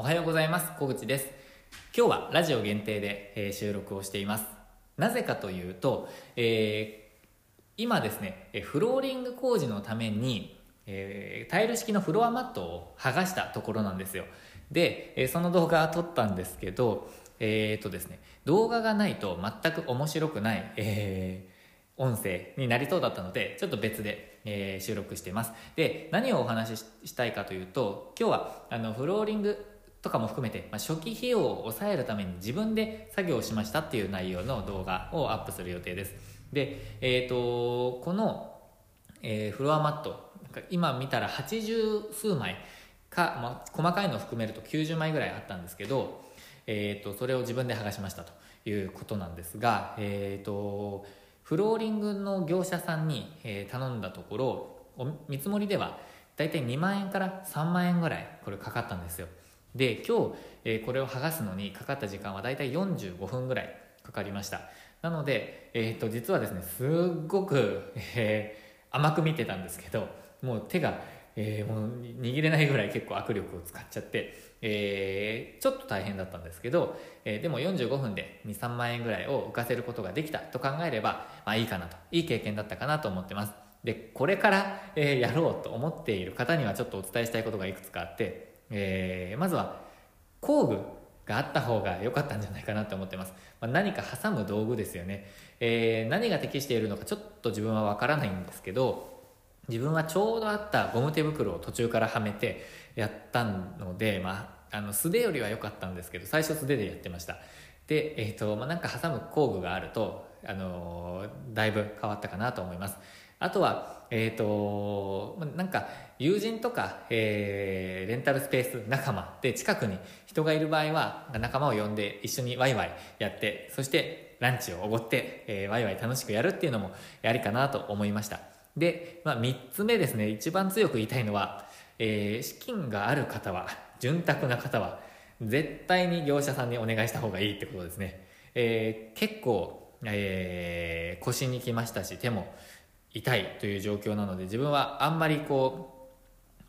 おはようございます。小口です。今日はラジオ限定で、え収録をしています。なぜかというと、えー今ですねフローリング工事のために、えタイル式のフロアマットを剥がしたところなんですよ。で、えその動画撮ったんですけどえっとですね動画がないと全く面白くない、え音声になりそうだったのでちょっと別で、え収録してます。で何をお話ししたいかというと今日はあのフローリングとかも含めて、まあ、初期費用を抑えるために自分で作業しましたっていう内容の動画をアップする予定です。で、えー、とこの、えーフロアマット今見たら80数枚か、まあ、細かいのを含めると90枚ぐらいあったんですけど、えー、とそれを自分で剥がしましたということなんですが、えー、とフローリングの業者さんに、えー頼んだところ見積もりではだいたい2万円から3万円ぐらいこれかかったんですよ。で今日、えこれを剥がすのにかかった時間はだいたい45分ぐらいかかりました。なので、えー、と実はですねすっごく、えー甘く見てたんですけどもう手が、えーもう握れないぐらい結構握力を使っちゃって、えーちょっと大変だったんですけど、えでも45分で23万円ぐらいを浮かせることができたと考えれば、まあ、いいかなと。いい経験だったかなと思ってます。でこれから、えやろうと思っている方にはちょっとお伝えしたいことがいくつかあって、えーまずは工具があった方が良かったんじゃないかなと思ってます、まあ、何か挟む道具ですよね、えー何が適しているのかちょっと自分は分からないんですけど自分はちょうどあったゴム手袋を途中からはめてやったので、まあ、あの素手よりは良かったんですけど最初素手でやってました。で、えーとまあ、なんか挟む工具があると、あのーだいぶ変わったかなと思います。あとは、えーとなんか友人とか、えーレンタルスペース仲間で近くに人がいる場合は仲間を呼んで一緒にワイワイやってそしてランチをおごって、えーワイワイ楽しくやるっていうのもやりかなと思いました。で、まあ、3つ目ですね。一番強く言いたいのは、えー資金がある方は潤沢な方は絶対に業者さんにお願いした方がいいってことですね、えー結構、えー腰にきましたし手も痛いという状況なので自分はあんまりこう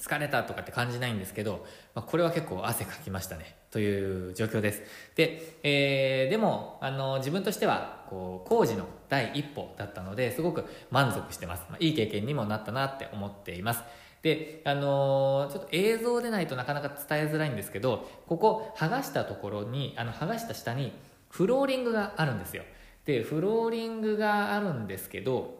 疲れたとかって感じないんですけど、まあ、これは結構汗かきましたねという状況です。で、えーでもあの自分としてはこう工事の第一歩だったのですごく満足してます、まあ、いい経験にもなったなって思っています。であのーちょっと映像でないとなかなか伝えづらいんですけどここ剥がしたところにあの剥がした下にフローリングがあるんですよ。でフローリングがあるんですけど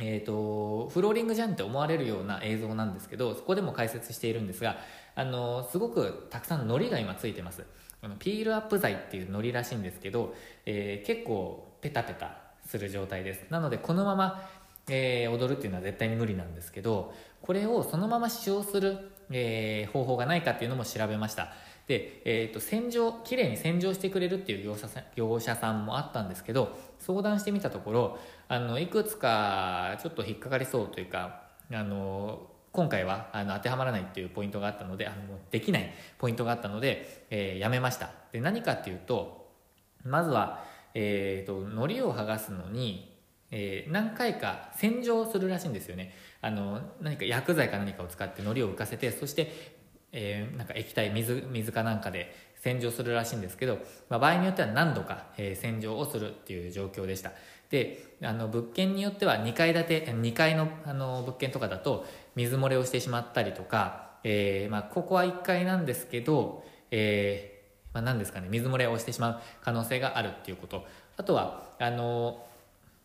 えー、とフローリングじゃんって思われるような映像なんですけどそこでも解説しているんですがあのすごくたくさんのりが今ついてます。あのピールアップ剤っていうのりらしいんですけど、えー結構ペタペタする状態です。なのでこのまま、えー踊るっていうのは絶対に無理なんですけどこれをそのまま使用する、えー方法がないかっていうのも調べました。で、えー、と洗浄きれいに洗浄してくれるっていう業者さん業者さんもあったんですけど相談してみたところあのいくつかちょっと引っかかりそうというかあの今回はあの当てはまらないっていうポイントがあったのであのできないポイントがあったので、えーやめました。で何かっていうとまずは、えー、と糊を剥がすのに、えー何回か洗浄するらしいんですよね。あの何か薬剤か何かを使って糊を浮かせてそして、えーなんか液体水水かなんかで洗浄するらしいんですけど、まあ、場合によっては何度か、えー洗浄をするっていう状況でした。であの物件によっては2階建て2階のあの物件とかだと水漏れをしてしまったりとか、えーまあ、ここは1階なんですけど、えーまあ、何ですかね水漏れをしてしまう可能性があるっていうこと。あとはあの、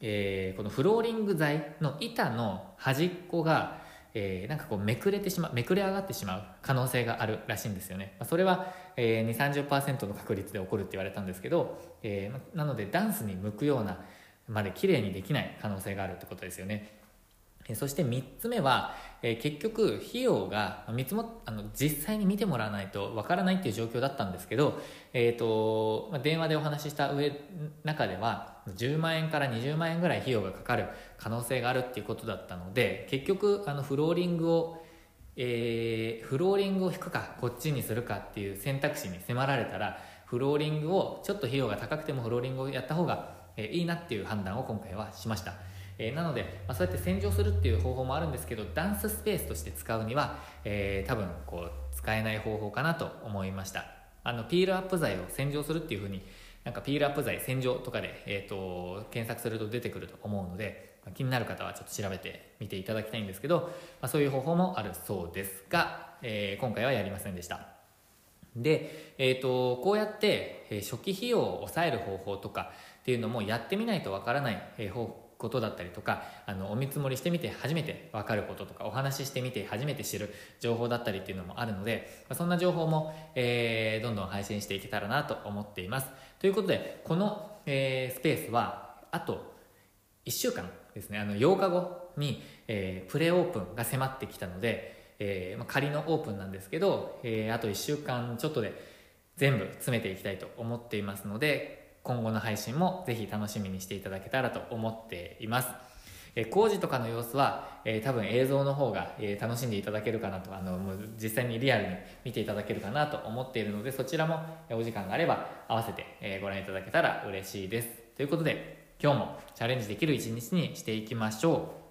えーこのフローリング材の板の端っこが、えーなんかこうめくれてしまうめくれ上がってしまう可能性があるらしいんですよね、まあ、それは、えー、2 3 0の確率で起こるって言われたんですけど、えーなのでダンスに向くようなまで綺麗にできない可能性があるってことですよね。そして3つ目は、え結局費用がまあ見積もあの実際に見てもらわないとわからないっていう状況だったんですけど、えーとま、電話でお話しした上中では10万円から20万円ぐらい費用がかかる可能性があるっていうことだったので結局あのフローリングをえーフローリングを引くかこっちにするかっていう選択肢に迫られたらフローリングをちょっと費用が高くてもフローリングをやった方が、えいいなっていう判断を今回はしました、えー、なので、まあ、そうやって洗浄するっていう方法もあるんですけどダンススペースとして使うには、えー、多分こう使えない方法かなと思いました。あのピールアップ剤を洗浄するっていうふうになんかピールアップ剤洗浄とかで、えーと、検索すると出てくると思うので、ま、気になる方はちょっと調べてみていただきたいんですけど、まあ、そういう方法もあるそうですが、えー、今回はやりませんでした。で、えーと、こうやって、初期費用を抑える方法とかっていうのもやってみないとわからない、え方ことだったりとかあのお見積もりしてみて初めて分かることとかお話ししてみて初めて知る情報だったりっていうのもあるので、まそんな情報も、えー、どんどん配信していけたらなと思っています。ということでこの、えー、スペースはあと1週間ですね。あの8日後に、えー、プレオープンが迫ってきたので、えーまあ、仮のオープンなんですけど、えー、あと1週間ちょっとで全部詰めていきたいと思っていますので今後の配信もぜひ楽しみにしていただけたらと思っています。え工事とかの様子は、えー、多分映像の方が、えー、楽しんでいただけるかなとあのもう実際にリアルに見ていただけるかなと思っているのでそちらもお時間があれば合わせて、え、ご覧いただけたら嬉しいですということで今日もチャレンジできる一日にしていきましょう